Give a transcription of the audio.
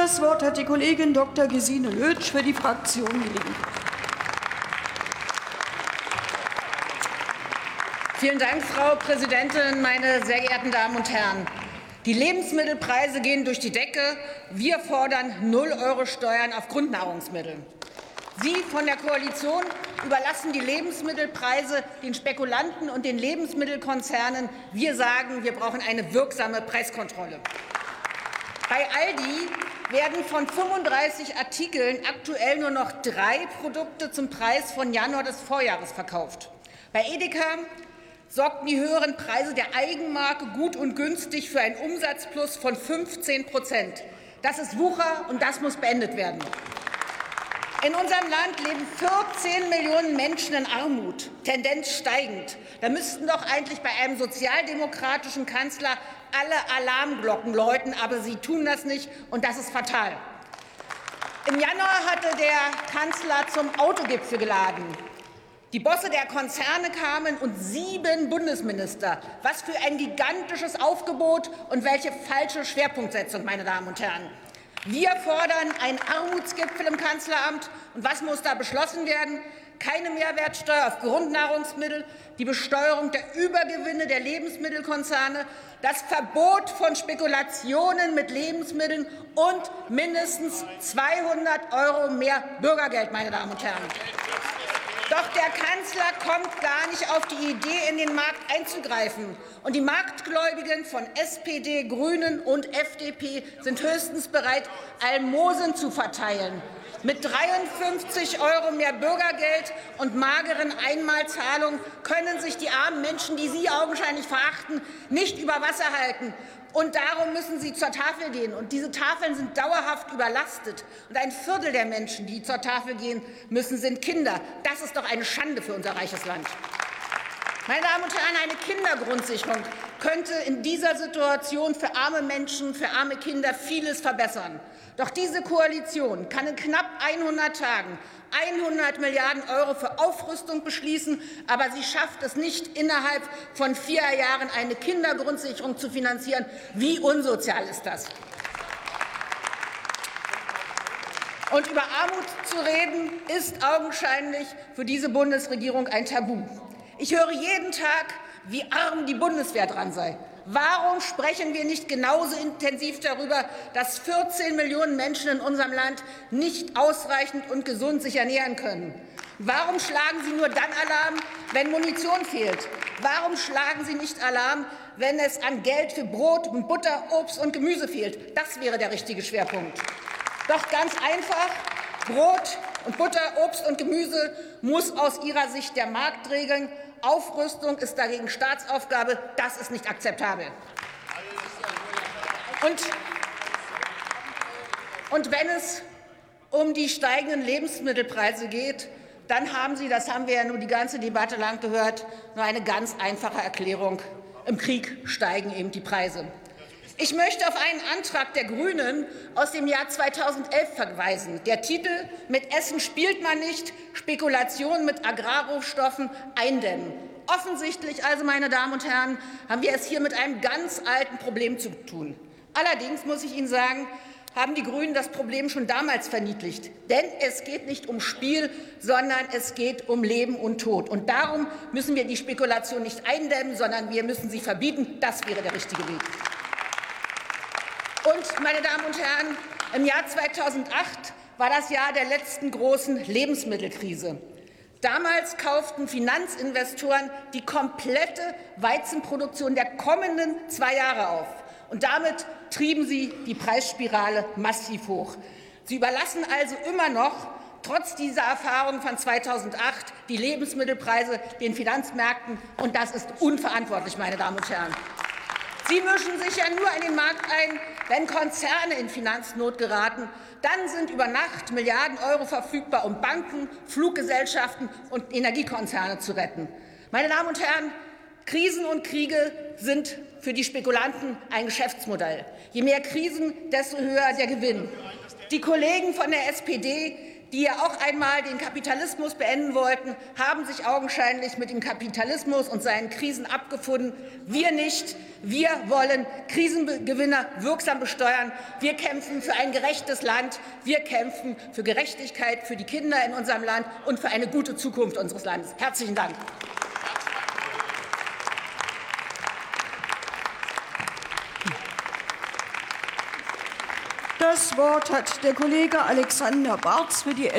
Das Wort hat die Kollegin Dr. Gesine Lötsch für die Fraktion Die Linke. Vielen Dank, Frau Präsidentin, meine sehr geehrten Damen und Herren. Die Lebensmittelpreise gehen durch die Decke. Wir fordern 0 Euro Steuern auf Grundnahrungsmittel. Sie von der Koalition überlassen die Lebensmittelpreise den Spekulanten und den Lebensmittelkonzernen. Wir sagen, wir brauchen eine wirksame Preiskontrolle. Bei Aldi werden von 35 Artikeln aktuell nur noch drei Produkte zum Preis von Januar des Vorjahres verkauft. Bei Edeka sorgten die höheren Preise der Eigenmarke gut und günstig für einen Umsatzplus von 15 Prozent. Das ist Wucher, und das muss beendet werden. In unserem Land leben 14 Millionen Menschen in Armut, Tendenz steigend. Da müssten doch eigentlich bei einem sozialdemokratischen Kanzler alle Alarmglocken läuten, aber sie tun das nicht, und das ist fatal. Im Januar hatte der Kanzler zum Autogipfel geladen. Die Bosse der Konzerne kamen und sieben Bundesminister. Was für ein gigantisches Aufgebot und welche falsche Schwerpunktsetzung, meine Damen und Herren. Wir fordern einen Armutsgipfel im Kanzleramt. Und was muss da beschlossen werden? Keine Mehrwertsteuer auf Grundnahrungsmittel, die Besteuerung der Übergewinne der Lebensmittelkonzerne, das Verbot von Spekulationen mit Lebensmitteln und mindestens 200 Euro mehr Bürgergeld, meine Damen und Herren. Doch der Kanzler kommt gar nicht auf die Idee, in den Markt einzugreifen. Und die Marktgläubigen von SPD, Grünen und FDP sind höchstens bereit, Almosen zu verteilen. Mit 53 Euro mehr Bürgergeld und mageren Einmalzahlungen können sich die armen Menschen, die Sie augenscheinlich verachten, nicht über Wasser halten. Und darum müssen sie zur Tafel gehen. Und diese Tafeln sind dauerhaft überlastet. Und ein Viertel der Menschen, die zur Tafel gehen müssen, sind Kinder. Das ist doch eine Schande für unser reiches Land. Meine Damen und Herren, eine Kindergrundsicherung könnte in dieser Situation für arme Menschen, für arme Kinder vieles verbessern. Doch diese Koalition kann in knapp 100 Tagen 100 Milliarden Euro für Aufrüstung beschließen, aber sie schafft es nicht, innerhalb von vier Jahren eine Kindergrundsicherung zu finanzieren. Wie unsozial ist das? Und über Armut zu reden, ist augenscheinlich für diese Bundesregierung ein Tabu. Ich höre jeden Tag, wie arm die Bundeswehr dran sei. Warum sprechen wir nicht genauso intensiv darüber, dass 14 Millionen Menschen in unserem Land nicht ausreichend und gesund sich ernähren können? Warum schlagen Sie nur dann Alarm, wenn Munition fehlt? Warum schlagen Sie nicht Alarm, wenn es an Geld für Brot und Butter, Obst und Gemüse fehlt? Das wäre der richtige Schwerpunkt. Doch ganz einfach, Brot und Butter, Obst und Gemüse muss aus Ihrer Sicht der Markt regeln. Aufrüstung ist dagegen Staatsaufgabe. Das ist nicht akzeptabel. Und, und wenn es um die steigenden Lebensmittelpreise geht, dann haben Sie, das haben wir ja nur die ganze Debatte lang gehört, nur eine ganz einfache Erklärung. Im Krieg steigen eben die Preise. Ich möchte auf einen Antrag der Grünen aus dem Jahr 2011 verweisen. Der Titel Mit Essen spielt man nicht, Spekulation mit Agrarrohstoffen eindämmen. Offensichtlich also, meine Damen und Herren, haben wir es hier mit einem ganz alten Problem zu tun. Allerdings muss ich Ihnen sagen, haben die Grünen das Problem schon damals verniedlicht. Denn es geht nicht um Spiel, sondern es geht um Leben und Tod. Und darum müssen wir die Spekulation nicht eindämmen, sondern wir müssen sie verbieten. Das wäre der richtige Weg. Und, meine Damen und Herren, im Jahr 2008 war das Jahr der letzten großen Lebensmittelkrise. Damals kauften Finanzinvestoren die komplette Weizenproduktion der kommenden zwei Jahre auf. Und damit trieben sie die Preisspirale massiv hoch. Sie überlassen also immer noch, trotz dieser Erfahrung von 2008, die Lebensmittelpreise den Finanzmärkten. Und das ist unverantwortlich, meine Damen und Herren. Sie mischen sich ja nur in den Markt ein, wenn Konzerne in Finanznot geraten. Dann sind über Nacht Milliarden Euro verfügbar, um Banken, Fluggesellschaften und Energiekonzerne zu retten. Meine Damen und Herren, Krisen und Kriege sind für die Spekulanten ein Geschäftsmodell. Je mehr Krisen, desto höher der Gewinn. Die Kollegen von der SPD die ja auch einmal den Kapitalismus beenden wollten, haben sich augenscheinlich mit dem Kapitalismus und seinen Krisen abgefunden. Wir nicht. Wir wollen Krisengewinner wirksam besteuern. Wir kämpfen für ein gerechtes Land. Wir kämpfen für Gerechtigkeit für die Kinder in unserem Land und für eine gute Zukunft unseres Landes. Herzlichen Dank. Das Wort hat der Kollege Alexander Barz für die SPD.